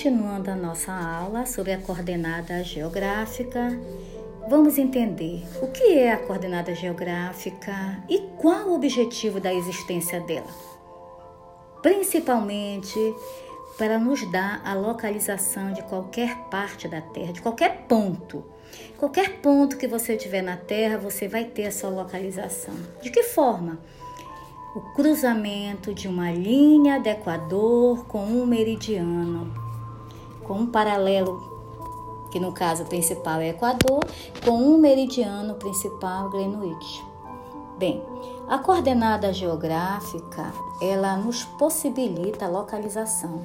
Continuando a nossa aula sobre a coordenada geográfica, vamos entender o que é a coordenada geográfica e qual o objetivo da existência dela. Principalmente para nos dar a localização de qualquer parte da Terra, de qualquer ponto. Qualquer ponto que você tiver na Terra, você vai ter a sua localização. De que forma? O cruzamento de uma linha de Equador com um meridiano com um paralelo, que no caso principal é Equador, com um meridiano principal Greenwich. Bem, a coordenada geográfica, ela nos possibilita a localização.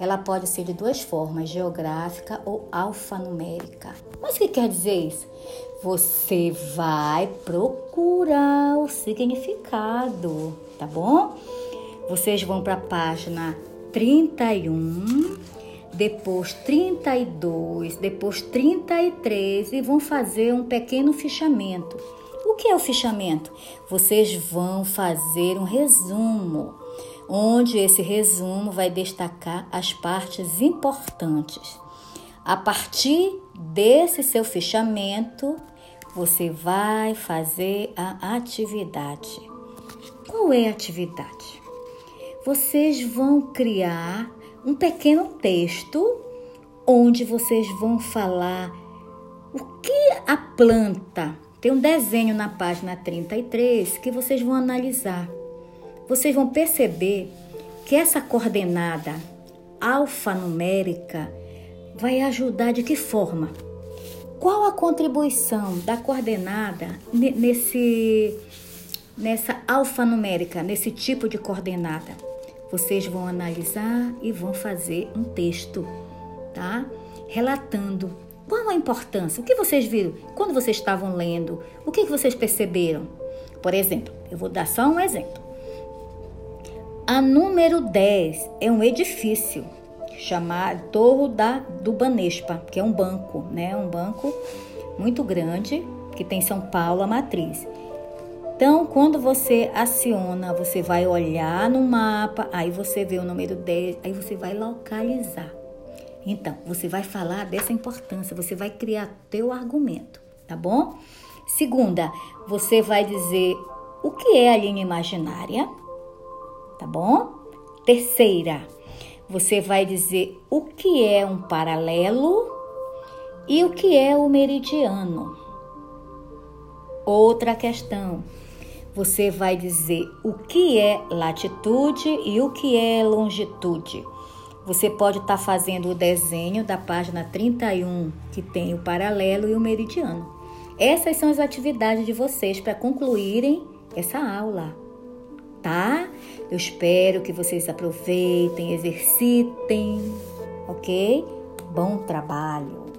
Ela pode ser de duas formas, geográfica ou alfanumérica. Mas o que quer dizer isso? Você vai procurar o significado, tá bom? Vocês vão para a página 31 depois 32, depois 33 e vão fazer um pequeno fichamento. O que é o fichamento? Vocês vão fazer um resumo, onde esse resumo vai destacar as partes importantes. A partir desse seu fichamento, você vai fazer a atividade. Qual é a atividade? Vocês vão criar um pequeno texto onde vocês vão falar o que a planta. Tem um desenho na página 33 que vocês vão analisar. Vocês vão perceber que essa coordenada alfanumérica vai ajudar de que forma? Qual a contribuição da coordenada nesse nessa alfanumérica, nesse tipo de coordenada? Vocês vão analisar e vão fazer um texto, tá? Relatando qual a importância, o que vocês viram quando vocês estavam lendo, o que vocês perceberam. Por exemplo, eu vou dar só um exemplo. A número 10 é um edifício chamado Torre da, do Banespa, que é um banco, né? Um banco muito grande que tem São Paulo a matriz. Então, quando você aciona, você vai olhar no mapa, aí você vê o número 10, aí você vai localizar. Então, você vai falar dessa importância, você vai criar teu argumento, tá bom? Segunda, você vai dizer o que é a linha imaginária, tá bom? Terceira, você vai dizer o que é um paralelo e o que é o meridiano. Outra questão, você vai dizer o que é latitude e o que é longitude. Você pode estar tá fazendo o desenho da página 31, que tem o paralelo e o meridiano. Essas são as atividades de vocês para concluírem essa aula, tá? Eu espero que vocês aproveitem, exercitem, ok? Bom trabalho!